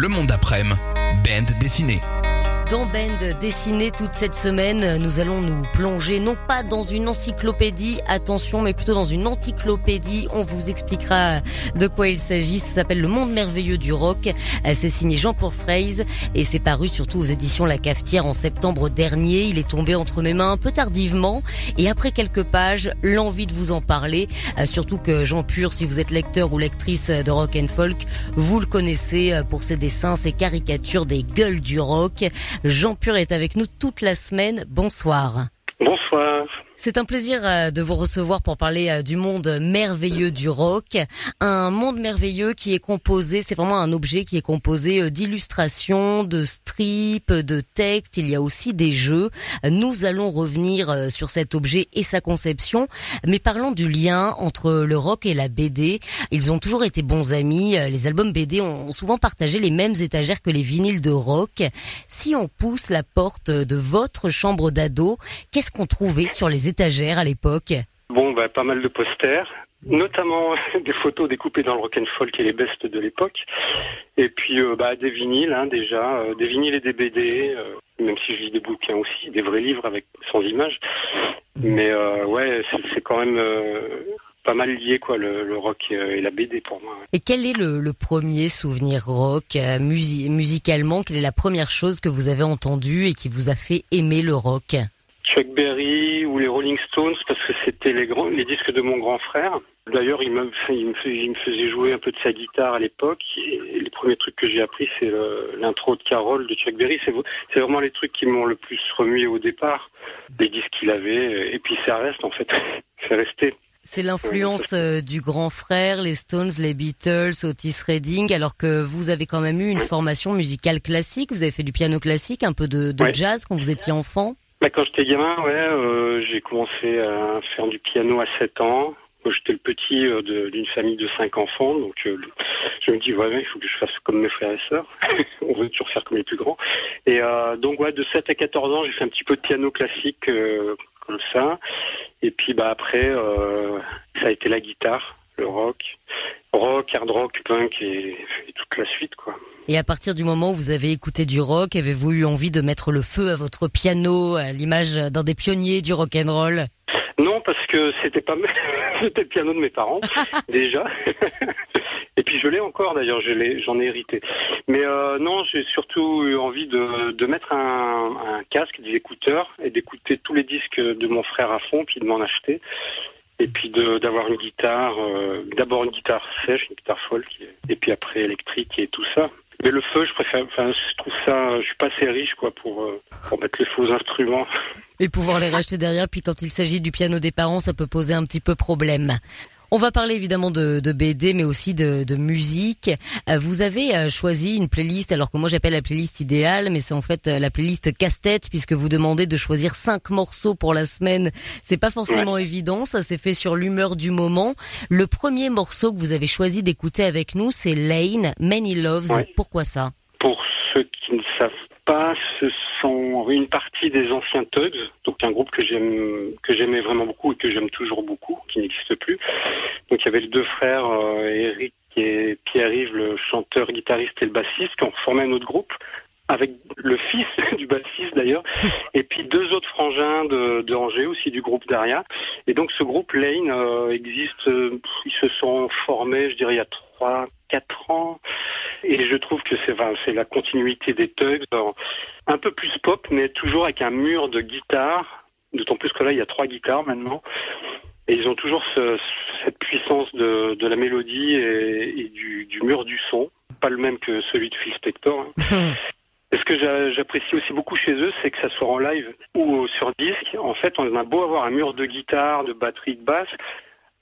Le monde d'après-midi, bande dessinée. Dans Bend dessiné toute cette semaine, nous allons nous plonger non pas dans une encyclopédie, attention, mais plutôt dans une encyclopédie. On vous expliquera de quoi il s'agit. Ça s'appelle Le Monde merveilleux du rock. C'est signé Jean-Paul Fraise et c'est paru surtout aux éditions La Cafetière en septembre dernier. Il est tombé entre mes mains un peu tardivement et après quelques pages, l'envie de vous en parler. Surtout que Jean Pur, si vous êtes lecteur ou lectrice de rock and folk, vous le connaissez pour ses dessins, ses caricatures des gueules du rock. Jean Pur est avec nous toute la semaine. Bonsoir. Bonsoir. C'est un plaisir euh, de vous recevoir pour parler euh, du monde merveilleux du rock. Un monde merveilleux qui est composé, c'est vraiment un objet qui est composé euh, d'illustrations, de strips, de textes. Il y a aussi des jeux. Nous allons revenir sur cet objet et sa conception. Mais parlons du lien entre le rock et la BD. Ils ont toujours été bons amis. Les albums BD ont souvent partagé les mêmes étagères que les vinyles de rock. Si on pousse la porte de votre chambre d'ado, qu'est-ce qu'on trouvait sur les étagères à l'époque Bon, bah, pas mal de posters, notamment des photos découpées dans le rock and folk et les bestes de l'époque, et puis euh, bah, des vinyles hein, déjà, euh, des vinyles et des BD, euh, même si je lis des bouquins aussi, des vrais livres avec sans images. Mais ouais, c'est quand même pas mal lié quoi le, rock et la BD pour moi. Et quel est le, premier souvenir rock musicalement? Quelle est la première chose que vous avez entendue et qui vous a fait aimer le rock? Chuck Berry ou les Rolling Stones parce que c'était les grands, les disques de mon grand frère. D'ailleurs, il me, il, me, faisait jouer un peu de sa guitare à l'époque. Et les premiers trucs que j'ai appris, c'est l'intro de Carole de Chuck Berry. C'est vraiment les trucs qui m'ont le plus remué au départ, les disques qu'il avait. Et puis ça reste en fait, c'est resté. C'est l'influence euh, du grand frère, les Stones, les Beatles, Otis Redding, alors que vous avez quand même eu une formation musicale classique. Vous avez fait du piano classique, un peu de, jazz quand vous étiez enfant. Bah, quand j'étais gamin, ouais, euh, j'ai commencé à faire du piano à 7 ans. J'étais le petit euh, d'une famille de 5 enfants, donc euh, je me dis, ouais, il faut que je fasse comme mes frères et sœurs. On veut toujours faire comme les plus grands. Et donc, ouais, de 7 à 14 ans, j'ai fait un petit peu de piano classique comme ça. Et puis, bah après, ça a été la guitare, le rock, rock, hard rock, punk et, et toute la suite, quoi. Et à partir du moment où vous avez écouté du rock, avez-vous eu envie de mettre le feu à votre piano, à l'image d'un des pionniers du rock and roll? Non, parce que c'était pas c'était le piano de mes parents déjà. Et puis je l'ai encore d'ailleurs, j'en ai, hérité. Mais euh, non, j'ai surtout eu envie de, mettre un, casque, des écouteurs et d'écouter tous les disques de mon frère à fond, puis de m'en acheter. Et puis d'avoir une guitare, euh, d'abord une guitare sèche, une guitare folk, et puis après électrique et tout ça. Mais le feu, je préfère. Enfin, je trouve ça. Je suis pas assez riche, quoi, pour, euh, pour mettre les faux instruments. Et pouvoir les racheter derrière. Puis quand il s'agit du piano des parents, ça peut poser un petit peu problème. On va parler évidemment de, de BD, mais aussi de, de, musique. Euh, vous avez euh, choisi une playlist, alors que moi j'appelle la playlist idéale, mais c'est en fait euh, la playlist casse-tête, puisque vous demandez de choisir cinq morceaux pour la semaine. C'est pas forcément évident, ça s'est fait sur l'humeur du moment. Le premier morceau que vous avez choisi d'écouter avec nous, c'est Lane, Many Loves. Pourquoi ça? Pour ceux qui ne savent ce sont une partie des anciens Tugs, donc un groupe que j'aime, que j'aimais vraiment beaucoup et que j'aime toujours beaucoup, qui n'existe plus. Donc il y avait les deux frères, euh, Eric et Pierre-Yves, le chanteur, guitariste et le bassiste, qui ont formé un autre groupe avec le fils du bassiste d'ailleurs, et puis deux autres frangins de, de, Angers aussi du groupe Daria. Et donc ce groupe Lane euh, existe, euh, ils se sont formés, je dirais, il y a trois, quatre ans. Et je trouve que c'est enfin, la continuité des Tugs, un peu plus pop, mais toujours avec un mur de guitare. D'autant plus que là, il y a trois guitares maintenant. Et ils ont toujours ce, cette puissance de, de la mélodie et, et du, du, mur du son. Pas le même que celui de Phil Spector. Hein. Et ce que j'apprécie aussi beaucoup chez eux, c'est que ça soit en live ou sur disque. En fait, on a beau avoir un mur de guitare, de batterie, de basse,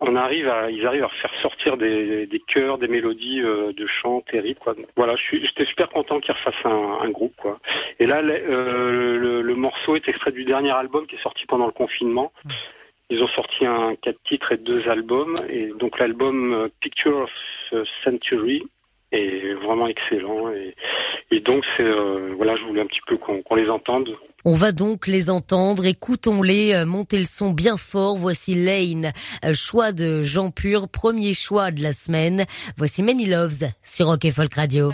on arrive à, ils arrivent à faire sortir des, des chœurs, des mélodies euh, de chants terribles. Quoi. Voilà, je suis, j'étais super content qu'ils refassent un, un, groupe. Quoi. Et là, euh, le, le, morceau est extrait du dernier album qui est sorti pendant le confinement. Mmh. Ils ont sorti un quatre titres et deux albums. Et donc l'album euh, Picture of Century est vraiment excellent. Et, et donc euh, voilà, je voulais un petit peu qu'on qu'on les entende. On va donc les entendre, écoutons-les, euh, montez le son bien fort. Voici Lane, euh, choix de Jean Pur, premier choix de la semaine. Voici Many Loves sur Rock et Folk Radio.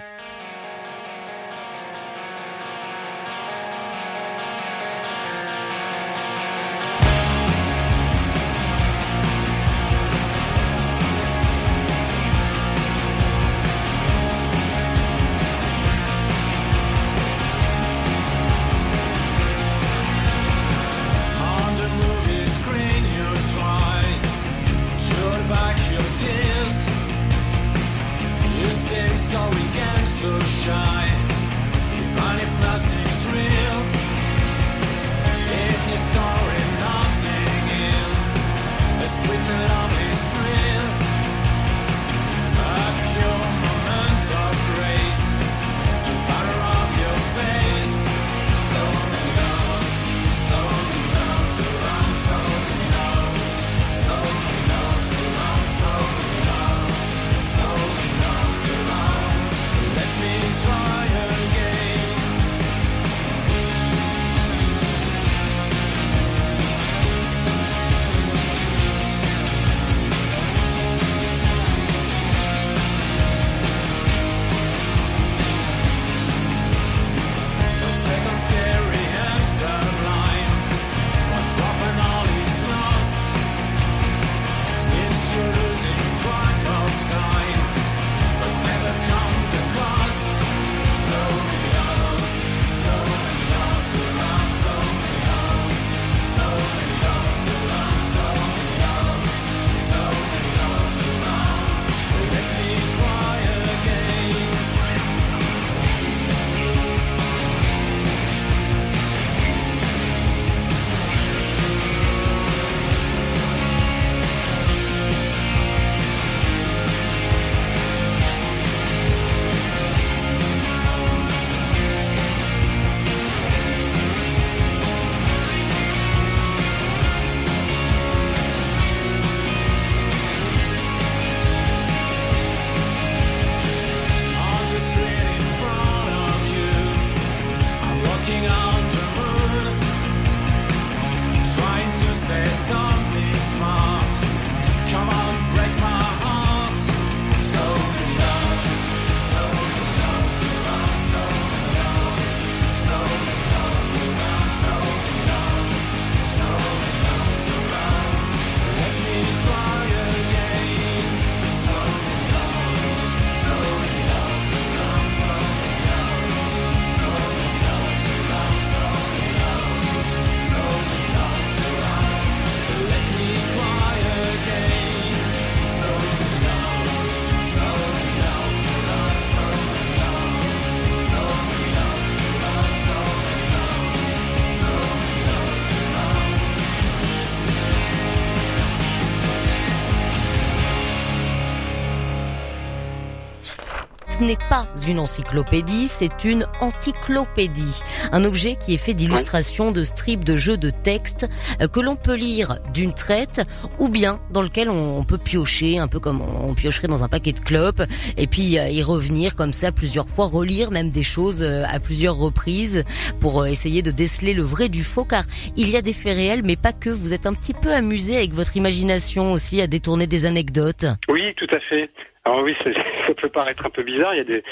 Pas une encyclopédie, c'est une anticlopédie. Un objet qui est fait d'illustrations, de strips, de jeux de texte euh, que l'on peut lire d'une traite ou bien dans lequel on peut piocher, un peu comme on piocherait dans un paquet de clopes et puis euh, y revenir comme ça plusieurs fois, relire même des choses euh, à plusieurs reprises pour essayer de déceler le vrai du faux car il y a des faits réels mais pas que. Vous êtes un petit peu amusé avec votre imagination aussi à détourner des anecdotes. Oui, tout à fait. Alors oui, ça peut paraître un peu bizarre. Il y a des,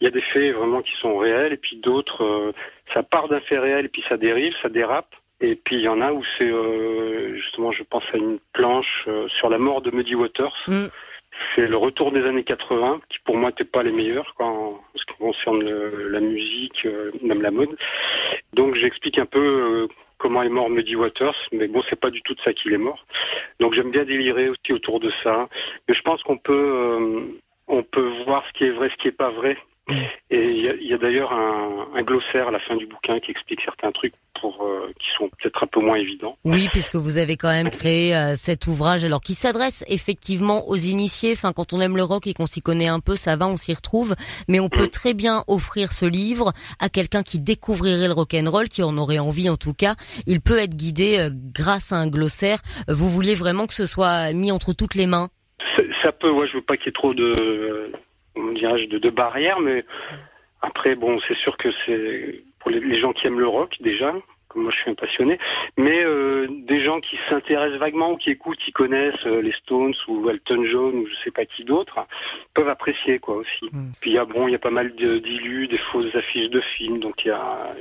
il y a des faits vraiment qui sont réels, et puis d'autres, euh, ça part d'un fait réel, et puis ça dérive, ça dérape. Et puis il y en a où c'est euh, justement, je pense à une planche euh, sur la mort de Muddy Waters. Mm. C'est le retour des années 80, qui pour moi n'était pas les meilleurs quand, en ce qui concerne la musique, même la mode. Donc j'explique un peu comment est mort Muddy Waters, mais bon, c'est pas du tout de ça qu'il est mort. Donc j'aime bien délirer aussi autour de ça. Mais je pense qu'on peut, euh, on peut voir ce qui est vrai, ce qui est pas vrai Et il y a, d'ailleurs un, un, glossaire à la fin du bouquin qui explique certains trucs pour euh, qui sont peut-être un peu moins évidents. Oui, puisque vous avez quand même créé euh, cet ouvrage, alors qui s'adresse effectivement aux initiés. Enfin, quand on aime le rock et qu'on s'y connaît un peu, ça va, on s'y retrouve. Mais on peut mm. très bien offrir ce livre à quelqu'un qui découvrirait le rock and roll, qui en aurait envie en tout cas. Il peut être guidé euh, grâce à un glossaire. Vous vouliez vraiment que ce soit mis entre toutes les mains? Ça peut. Ouais, je veux pas qu'il y ait trop de de, de barrières, mais après, bon, c'est sûr que c'est pour les, gens qui aiment le rock déjà, comme moi je suis un passionné, mais euh, des gens qui s'intéressent vaguement ou qui écoutent, qui connaissent euh, les Stones ou Elton John ou je sais pas qui d'autre, peuvent apprécier quoi aussi. Hmm. Puis il y a bon, il y a pas mal d'illus, des fausses affiches de films, donc il y a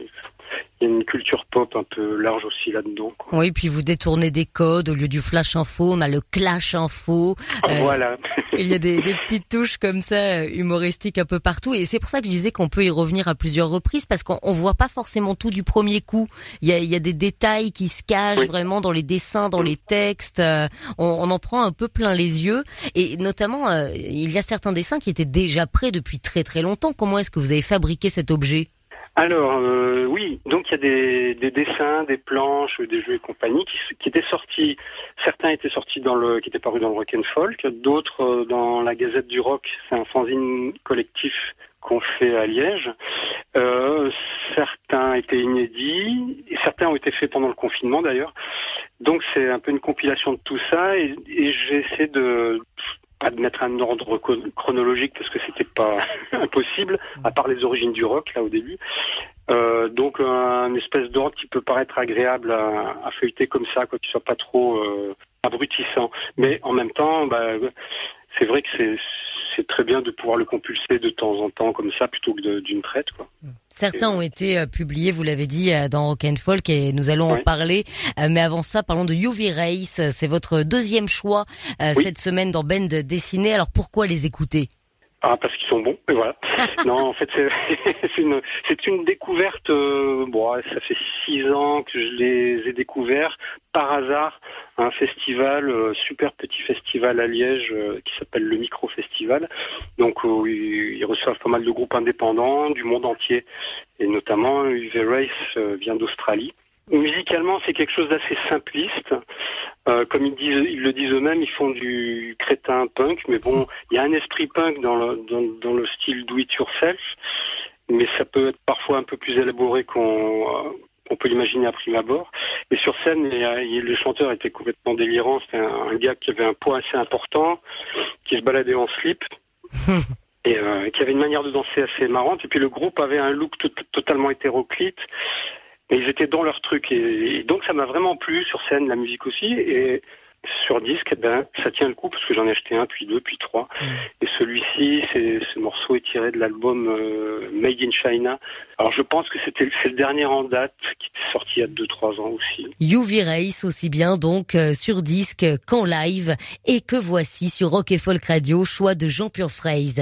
il y a une culture pop un peu large aussi là-dedans. Oui, puis vous détournez des codes au lieu du flash info, on a le clash info. Euh, voilà. il y a des, des, petites touches comme ça humoristiques un peu partout, et c'est pour ça que je disais qu'on peut y revenir à plusieurs reprises parce qu'on voit pas forcément tout du premier coup. Il y a, il y a des détails qui se cachent vraiment dans les dessins, dans les textes. Euh, on, on, en prend un peu plein les yeux, et notamment euh, il y a certains dessins qui étaient déjà prêts depuis très très longtemps. Comment est-ce que vous avez fabriqué cet objet? Alors euh, oui, donc il y a des, des, dessins, des planches, des jeux et compagnie qui, qui, étaient sortis. Certains étaient sortis dans le, qui étaient parus dans le Rock and Folk, d'autres euh, dans la Gazette du Rock. C'est un fanzine collectif qu'on fait à Liège. Euh, certains étaient inédits, et certains ont été faits pendant le confinement d'ailleurs. Donc c'est un peu une compilation de tout ça, et, et j'essaie de pas de mettre un ordre chronologique parce que c'était pas impossible, à part les origines du rock là au début. Euh, donc un espèce d'ordre qui peut paraître agréable à, feuilleter comme ça, quoi, qui soit pas trop euh, abrutissant. Mais en même temps, bah, c'est vrai que c'est très bien de pouvoir le compulser de temps en temps comme ça plutôt que d'une traite. Quoi. Certains ont été euh, publiés, vous l'avez dit, euh, dans Rock and Folk et nous allons en parler. Euh, mais avant ça, parlons de UV Race. C'est votre deuxième choix cette semaine dans Bend Dessiné. Alors pourquoi les écouter? Ah, parce qu'ils sont bons, et voilà. non, en fait, c'est une, une découverte. Bon, ça fait six ans que je les ai découverts par hasard. Un festival, euh, super petit festival à Liège euh, qui s'appelle le Micro Festival. Donc, ils, reçoivent pas mal de groupes indépendants du monde entier, et notamment UV Race vient d'Australie. Musicalement, c'est quelque chose d'assez simpliste. Euh, comme ils, disent, ils le disent eux-mêmes, ils font du crétin punk, mais bon, il y a un esprit punk dans le, dans le style do it yourself, mais ça peut être parfois un peu plus élaboré qu'on euh, peut l'imaginer à prime abord. Et sur scène, le chanteur était complètement délirant. C'était un, gars qui avait un poids assez important, qui se baladait en slip. et euh, qui avait une manière de danser assez marrante. Et puis le groupe avait un look totalement hétéroclite et ils étaient dans leur truc. Et, donc ça m'a vraiment plu sur scène, la musique aussi. Et sur disque, eh ben, ça tient le coup parce que j'en ai acheté un, puis deux, puis trois. Mm. Et celui-ci, ce morceau est tiré de l'album euh, Made in China. Alors je pense que c'était c'est le dernier en date qui était sorti il y a deux, trois ans aussi. UV Race aussi bien donc euh, sur disque qu'en live et que voici sur Rock et Folk Radio, choix de Jean Purphrase.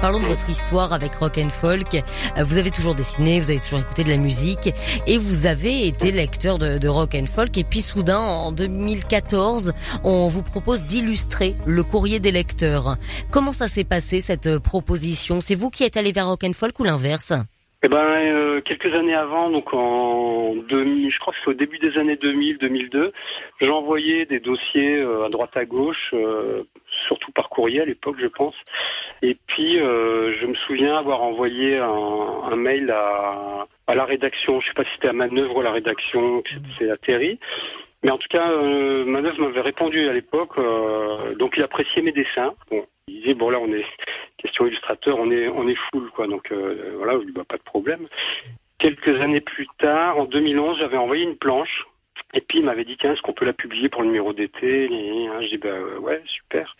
Parlons de votre histoire avec Rock and Folk. Euh, Vous avez toujours dessiné, vous avez toujours écouté de la musique et vous avez été lecteur de, de Rock and Folk. Et puis soudain, en 2014, on vous propose d'illustrer le courrier des lecteurs. Comment ça s'est passé cette euh, proposition? C'est vous qui êtes allé vers Rock and Folk ou l'inverse? Eh ben, euh, quelques années avant, donc en 2000, je crois que c'est au début des années 2000-2002, j'envoyais des dossiers à droite à gauche, surtout par courrier à l'époque, je pense. Et puis, euh, je me souviens avoir envoyé un, mail à, à la rédaction. Je sais pas si c'était à Manœuvre ou à la rédaction, c'est atterri. Mais en tout cas, euh, Manœuvre m'avait répondu à l'époque, euh, donc il appréciait mes dessins. Bon, il disait bon là on est question illustrateur, on est on est full quoi, donc voilà, je lui bah, pas de problème. Quelques années plus tard, en 2011, j'avais envoyé une planche. Et puis il m'avait dit tiens est-ce qu'on peut la publier pour le numéro d'été Je dis bah ouais super.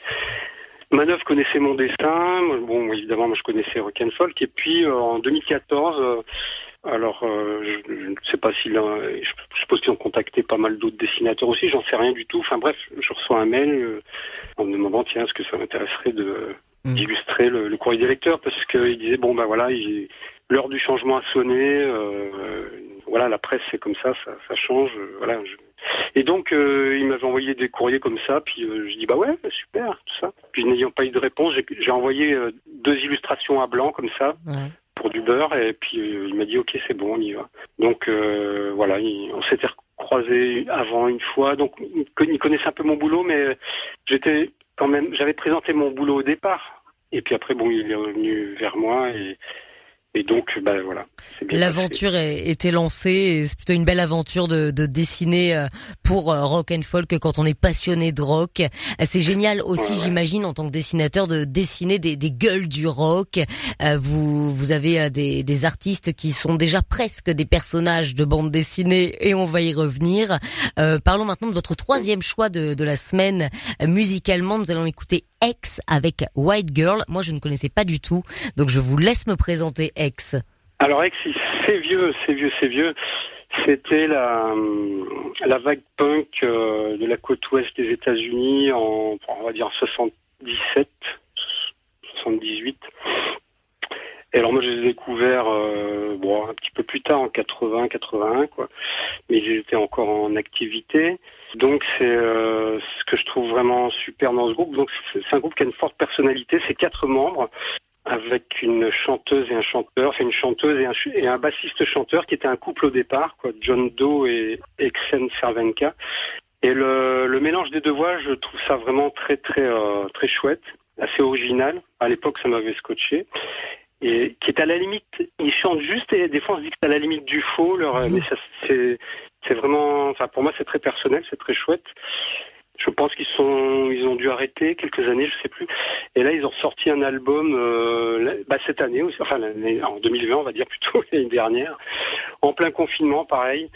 Manœuvre connaissait mon dessin, bon évidemment moi je connaissais Rock and Folk et puis euh, en 2014 euh, alors euh, je, je ne sais pas s'il a je, suppose qu'ils ont contacté pas mal d'autres dessinateurs aussi, j'en sais rien du tout. Enfin bref, je reçois un mail euh, en me demandant tiens est-ce que ça m'intéresserait de Mm. d'illustrer le, le courrier des lecteurs? Parce qu'il disait bon bah voilà il- l'heure du changement a sonné euh, voilà la presse c'est comme ça ça, ça change euh, voilà je- et donc euh, il m'avait envoyé des courriers comme ça puis euh, je dis bah ouais super tout ça. Puis n'ayant pas eu de réponse j'ai envoyé deux illustrations à blanc comme ça Ouais. pour du beurre et puis il m'a dit ok c'est bon on y va. Donc voilà il- on s'était croisés avant une fois. Donc il connaissait un peu mon boulot mais j'étais quand même j'avais présenté mon boulot au départ. Et puis après bon il est revenu vers moi et et donc bah voilà. L'aventure était lancée c'est plutôt une belle aventure de, de dessiner euh, pour euh, rock and folk quand on est passionné de rock. C'est génial aussi, Ouais, ouais. j'imagine, en tant que dessinateur, de dessiner des, des gueules du rock. Euh, vous vous avez des, des artistes qui sont déjà presque des personnages de bande dessinée et on va y revenir. Euh, parlons maintenant de votre troisième choix de, de la semaine musicalement. Nous allons écouter X avec White Girl. Moi, je ne connaissais pas du tout, donc je vous laisse me présenter X. Alors il- c'est vieux, c'est vieux, c'est vieux. C'était la, vague punk euh, de la côte ouest des États-Unis en, on va dire, en 77, 78. Et alors moi, je les ai découverts euh, un petit peu plus tard, en 80, 81, quoi. Mais ils étaient encore en activité. Donc c'est euh, ce que je trouve vraiment super dans ce groupe. Donc c'est un groupe qui a une forte personnalité. C'est quatre membres avec une chanteuse et un chanteur, c'est une chanteuse et un, ch- et un bassiste chanteur qui était un couple au départ, quoi, John Doe et Exen Cervenka. Et le, le mélange des deux voix, je trouve ça vraiment très très euh, très chouette, assez original. À l'époque, ça m'avait scotché. Et qui est à la limite, ils chantent juste et des fois on se dit que c'est à la limite du faux. Leur, mais c'est vraiment, enfin pour moi c'est très personnel, c'est très chouette. Je pense qu'ils sont, ils ont dû arrêter quelques années, je sais plus. Et là, ils ont sorti un album euh, bah, cette année enfin en 2020, on va dire plutôt l'année dernière, en plein confinement, pareil.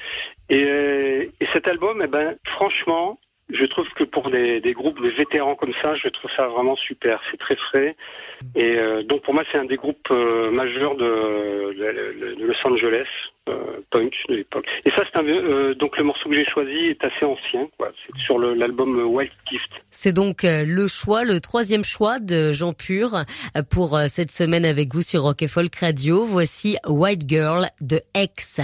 Et, et cet album, eh ben, franchement, je trouve que pour des, groupes, des vétérans comme ça, je trouve ça vraiment super. C'est très frais. Et euh, donc pour moi, c'est un des groupes euh, majeurs de, Los Angeles, punk de l'époque. Et ça, c'est un, euh, donc le morceau que j'ai choisi est assez ancien. C'est sur l'album Wild Gift. C'est donc euh, le choix, le troisième choix de Jean Pur euh, pour euh, cette semaine avec vous sur Rock et Folk Radio. Voici White Girl de X.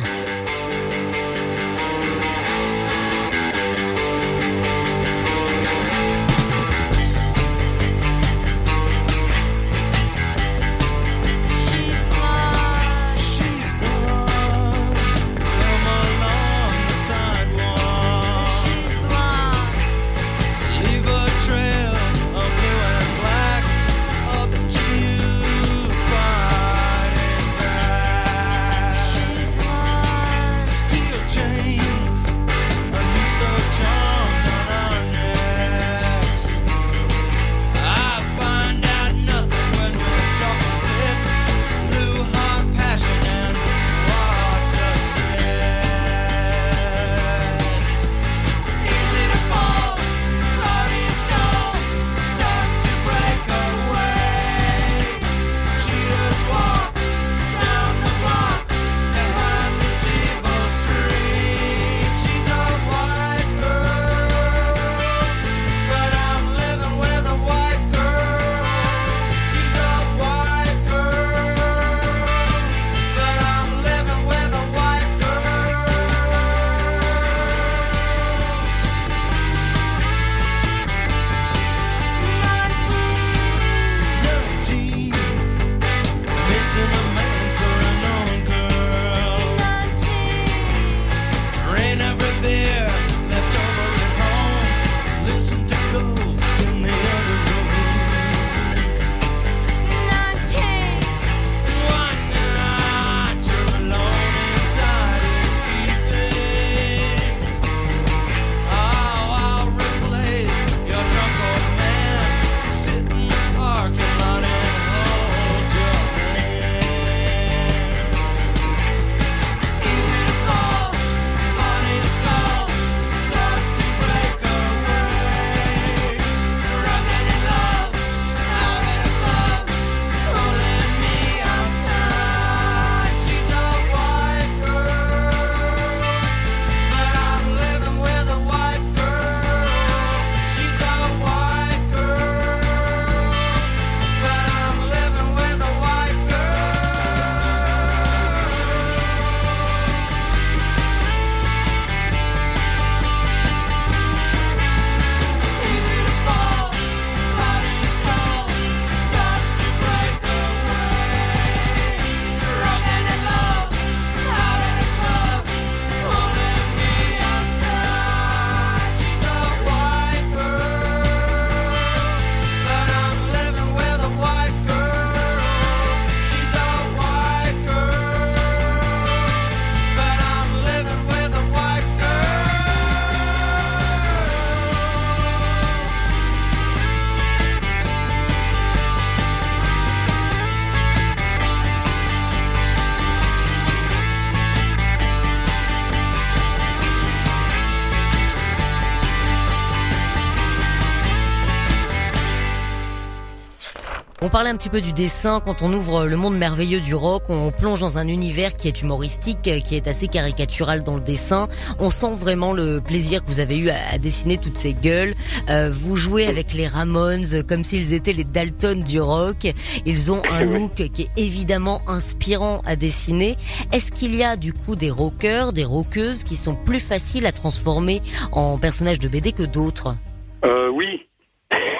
parlait un petit peu du dessin. Quand on ouvre le monde merveilleux du rock, on plonge dans un univers qui est humoristique, qui est assez caricatural dans le dessin. On sent vraiment le plaisir que vous avez eu à, dessiner toutes ces gueules. Euh, vous jouez avec les Ramones comme s'ils étaient les Dalton du rock. Ils ont un look qui est évidemment inspirant à dessiner. Est-ce qu'il y a du coup des rockers, des rockeuses qui sont plus faciles à transformer en personnages de BD que d'autres? Euh, oui.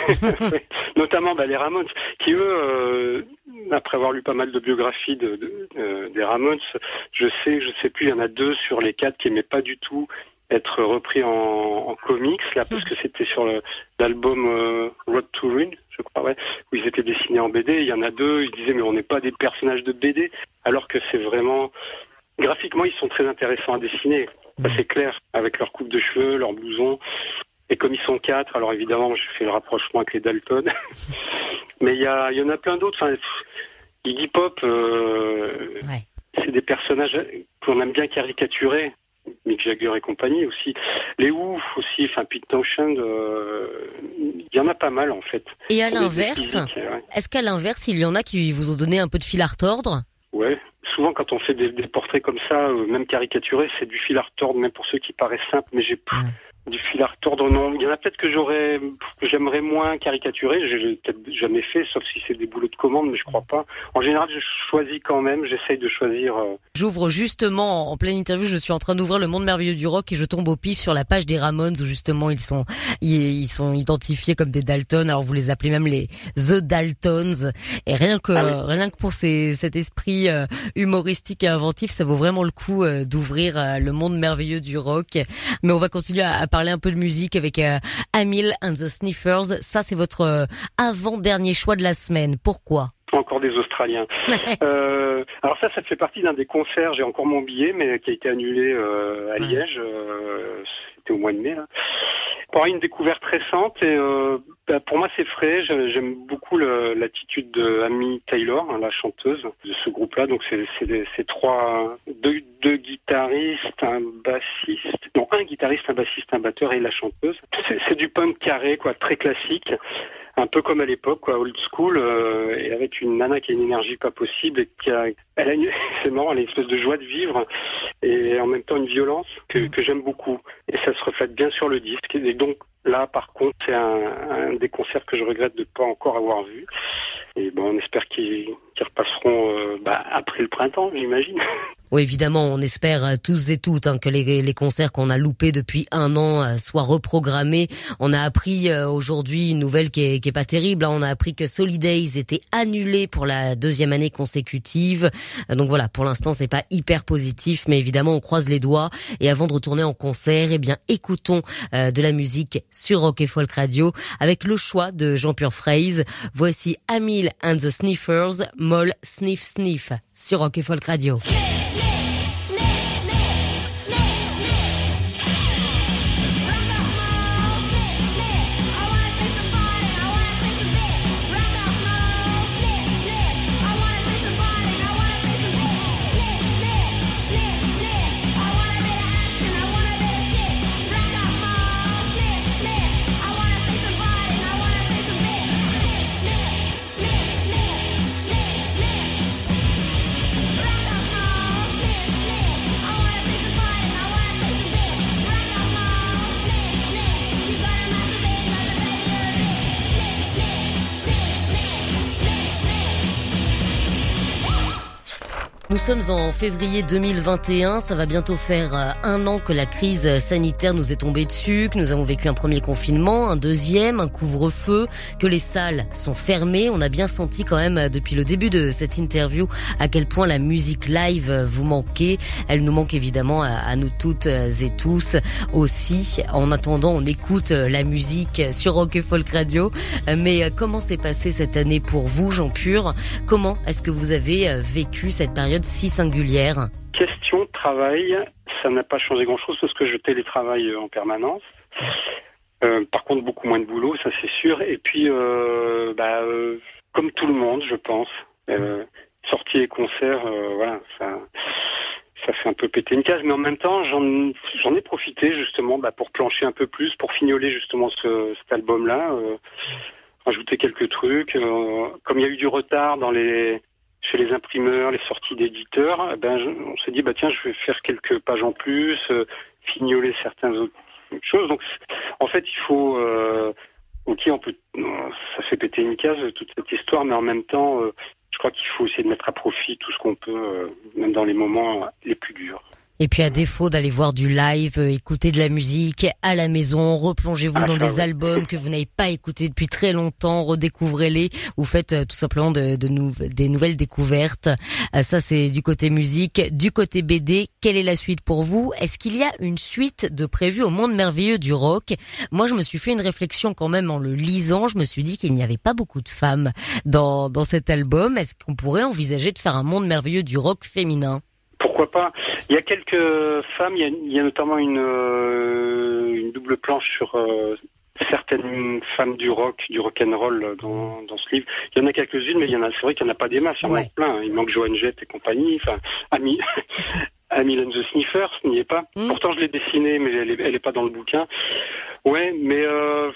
Notamment bah, les Ramones, qui eux, euh, après avoir lu pas mal de biographies de, de- euh, des Ramones, je sais, je sais plus, il y en a deux sur les quatre qui aimaient pas du tout être repris en, en comics, là, parce que c'était sur l'album euh, Road to Ruin, je crois, ouais, où ils étaient dessinés en BD. Il y en a deux, ils disaient mais on n'est pas des personnages de BD, alors que c'est vraiment graphiquement ils sont très intéressants à dessiner. Ça c'est clair, avec leur coupe de cheveux, leur blouson. Et comme ils sont quatre, alors évidemment, je fais le rapprochement avec les Dalton. Mais il y, a, il y en a plein d'autres. Enfin, Iggy Pop, euh, Ouais. c'est des personnages qu'on aime bien caricaturer. Mick Jagger et compagnie aussi. Les Who aussi, enfin Pete Townshend, euh, il y en a pas mal en fait. Et à l'inverse, ouais. est-ce qu'à l'inverse, il y en a qui vous ont donné un peu de fil à retordre? Ouais. Souvent, quand on fait des, des portraits comme ça, euh, même caricaturés, c'est du fil à retordre, même pour ceux qui paraissent simples. Mais j'ai pff, du fil à retordre, non. Il y en a peut-être que j'aurais, que j'aimerais moins caricaturer. Je l'ai peut-être jamais fait, sauf si c'est des boulots de commande, mais je crois pas. En général, je choisis quand même. J'essaye de choisir. euh, J'ouvre justement en pleine interview, je suis en train d'ouvrir le monde merveilleux du rock et je tombe au pif sur la page des Ramones où justement ils sont ils, sont identifiés comme des Dalton. Alors vous les appelez même les The Daltons et rien que Ah oui. rien que pour ces, cet esprit euh, humoristique et inventif, ça vaut vraiment le coup euh, d'ouvrir le monde merveilleux du rock. Mais on va continuer à, à parler un peu de musique avec euh, Amil and the Sniffers. Ça c'est votre euh, avant-dernier choix de la semaine. Pourquoi? Encore des Australiens. Euh, alors ça, ça fait partie d'un des concerts. J'ai encore mon billet, mais qui a été annulé euh, à. Liège. euh, C'était au mois de mai. Là. Pour une découverte récente et bah, pour moi c'est frais. J'aime beaucoup l'attitude de Amy Taylor, hein, la chanteuse de ce groupe-là. Donc c'est trois deux, deux guitaristes, un bassiste, non un guitariste, un bassiste, un batteur et la chanteuse. C'est c'est du punk carré, quoi, très classique un peu comme à l'époque, quoi, old school, euh, et avec une nana qui a une énergie pas possible et qui a, elle a une, c'est marrant, elle a une espèce de joie de vivre et en même temps une violence que, que j'aime beaucoup. Et ça se reflète bien sur le disque. Et donc là, par contre, c'est un, un des concerts que je regrette de pas encore avoir vu. Et bon, on espère qu'ils qu'ils repasseront euh, bah, après le printemps, j'imagine. Oui, évidemment, on espère euh, tous et toutes hein, que les, les concerts qu'on a loupés depuis un an euh, soient reprogrammés. On a appris euh, aujourd'hui une nouvelle qui est, qui est pas terrible. hein. On a appris que Solidays était annulé pour la deuxième année consécutive. Donc voilà, pour l'instant, c'est pas hyper positif, mais évidemment, on croise les doigts. Et avant de retourner en concert, eh bien, écoutons euh, de la musique sur Rock et Folk Radio avec le choix de Jean-Pierre Fraise. Voici Amil and the Sniffers, Moll Sniff Sniff sur Rock et Folk Radio. Nous sommes en février 2021, ça va bientôt faire euh, un an que la crise sanitaire nous est tombée dessus, que nous avons vécu un premier confinement, un deuxième, un couvre-feu, que les salles sont fermées. On a bien senti quand même euh, depuis le début de cette interview à quel point la musique live euh, vous manquait. Elle nous manque évidemment à, nous toutes et tous aussi. En attendant, on écoute la musique sur Rock et Folk Radio. Mais comment s'est passée cette année pour vous, Jean Pur? Comment est-ce que vous avez vécu cette période si singulière Question travail, ça n'a pas changé grand-chose parce que je télétravaille euh, en permanence. Euh, par contre, beaucoup moins de boulot, ça c'est sûr. Et puis, euh, bah, comme tout le monde, je pense, sorties et concerts, voilà, ça, ça fait un peu péter une case. Mais en même temps, j'en, ai profité justement bah, pour plancher un peu plus, pour fignoler justement ce, cet album-là, rajouter quelques trucs. comme il y a eu du retard dans les chez les imprimeurs, les sorties d'éditeurs, eh ben, on s'est dit, bah tiens, je vais faire quelques pages en plus, euh, fignoler certaines autres choses. Donc, en fait, il faut, euh, ok, on peut, non, ça fait péter une case toute cette histoire, mais en même temps, euh, je crois qu'il faut essayer de mettre à profit tout ce qu'on peut, euh, même dans les moments les plus durs. Et puis à défaut d'aller voir du live, euh, écouter de la musique à la maison, replongez-vous Ah, dans ça, des albums que vous n'avez pas écoutés depuis très longtemps, redécouvrez-les ou faites euh, tout simplement de, de nou- des nouvelles découvertes. Euh, ça c'est du côté musique, du côté BD. Quelle est la suite pour vous? Est-ce qu'il y a une suite de prévue au monde merveilleux du rock? Moi je me suis fait une réflexion quand même en le lisant. Je me suis dit qu'il n'y avait pas beaucoup de femmes dans dans cet album. Est-ce qu'on pourrait envisager de faire un monde merveilleux du rock féminin? Pourquoi pas Il y a quelques femmes, il y a, il y a notamment une, euh, une double planche sur euh, certaines femmes du rock, du rock and roll dans, dans ce livre. Il y en a quelques-unes, mais il y en a, c'est vrai qu'il n'y en a pas des masses, il y en manque plein. Il manque Joan Jett et compagnie, enfin, Ami. Amy and the Sniffers n'y est pas. Mm. Pourtant, je l'ai dessinée, mais elle est, elle est pas dans le bouquin. Ouais, mais euh,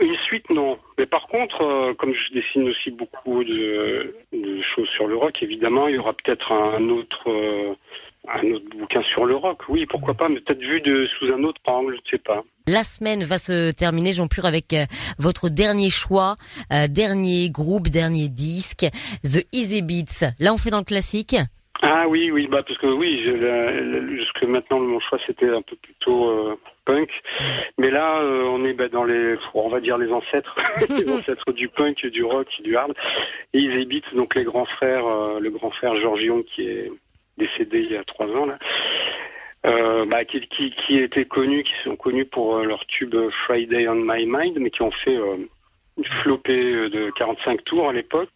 une suite, non. Mais par contre, euh, comme je dessine aussi beaucoup de, de choses sur le rock, évidemment, il y aura peut-être un autre, euh, un autre bouquin sur le rock. Oui, pourquoi pas, mais peut-être vu de sous un autre angle, je sais pas. La semaine va se terminer, Jean Pur, avec votre dernier choix, euh, dernier groupe, dernier disque, The Easy Beats. Là, on fait dans le classique. Ah oui, oui, bah parce que oui, je- jusque maintenant mon choix c'était un peu plutôt euh, punk, mais là euh, on est bah, dans les, on va dire les ancêtres, les ancêtres du punk, du rock, du hard. Et ils habitent donc les grands frères, euh, le grand frère Georges Young qui est décédé il y a trois ans là, euh, bah, qui, qui qui étaient connus, qui sont connus pour leur tube Friday on My Mind, mais qui ont fait une flopée de 45 tours à l'époque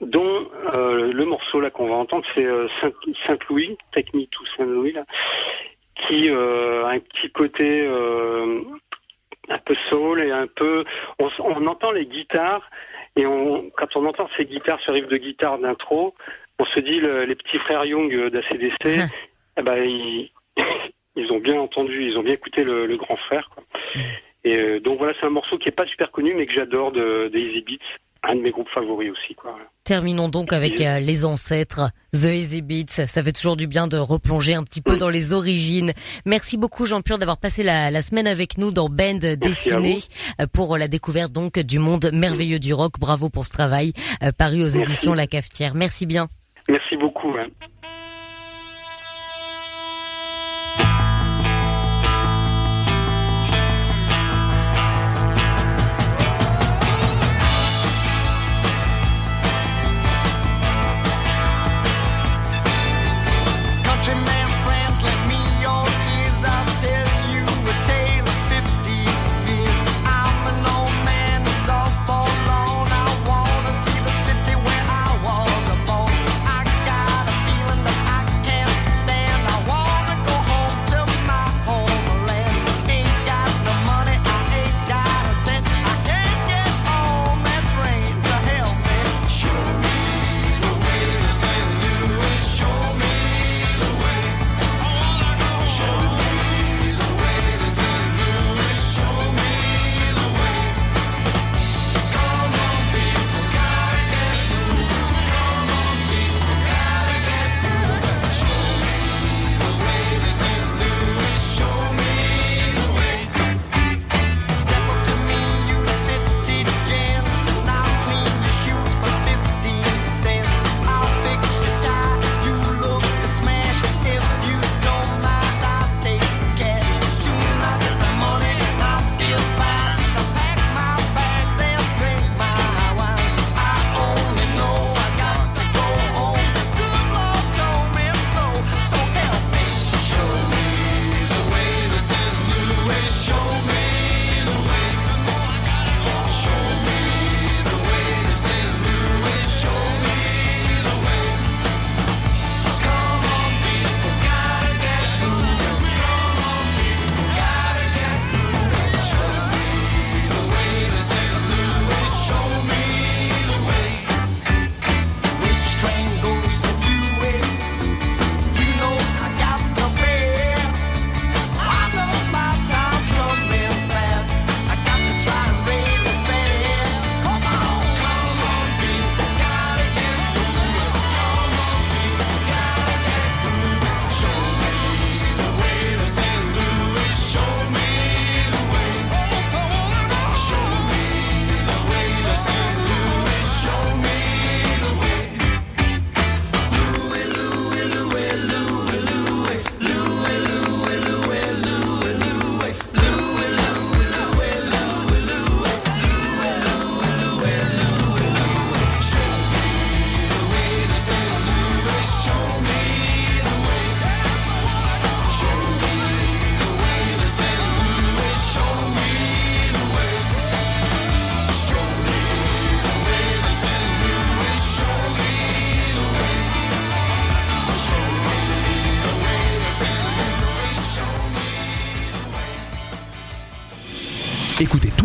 dont euh, le morceau là qu'on va entendre c'est euh, Saint- Saint-Louis, Me to Saint-Louis là, qui euh, a un petit côté un peu soul et un peu on, entend les guitares et on quand on entend ces guitares, ce riff de guitare d'intro, on se dit le- les petits frères Young d'ACDC, eh ben ils, ils ont bien entendu, ils ont bien écouté le, le grand frère quoi. Et donc voilà, c'est un morceau qui est pas super connu mais que j'adore de, des Easy Beats, un de mes groupes favoris aussi quoi. Terminons donc avec euh, les ancêtres, The Easy Beats. Ça fait toujours du bien de replonger un petit peu dans les origines. Merci beaucoup Jean Pur d'avoir passé la, la semaine avec nous dans Band Dessiné euh, pour la découverte donc du monde merveilleux du rock. Bravo pour ce travail euh, paru aux éditions La Cafetière. Merci bien. Merci beaucoup. hein.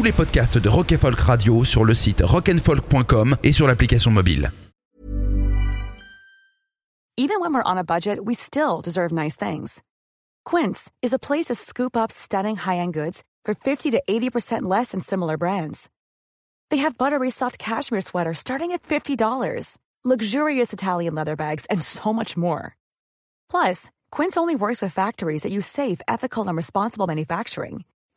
Les podcasts de Rock Folk Radio sur le site rockandfolk.com et sur l'application mobile. Even when when we're on a budget, we still deserve nice things. Quince is a place to scoop up stunning high-end goods for 50 to 80% less than similar brands. They have buttery soft cashmere sweaters starting at $50, luxurious Italian leather bags, and so much more. Plus, Quince only works with factories that use safe, ethical, and responsible manufacturing.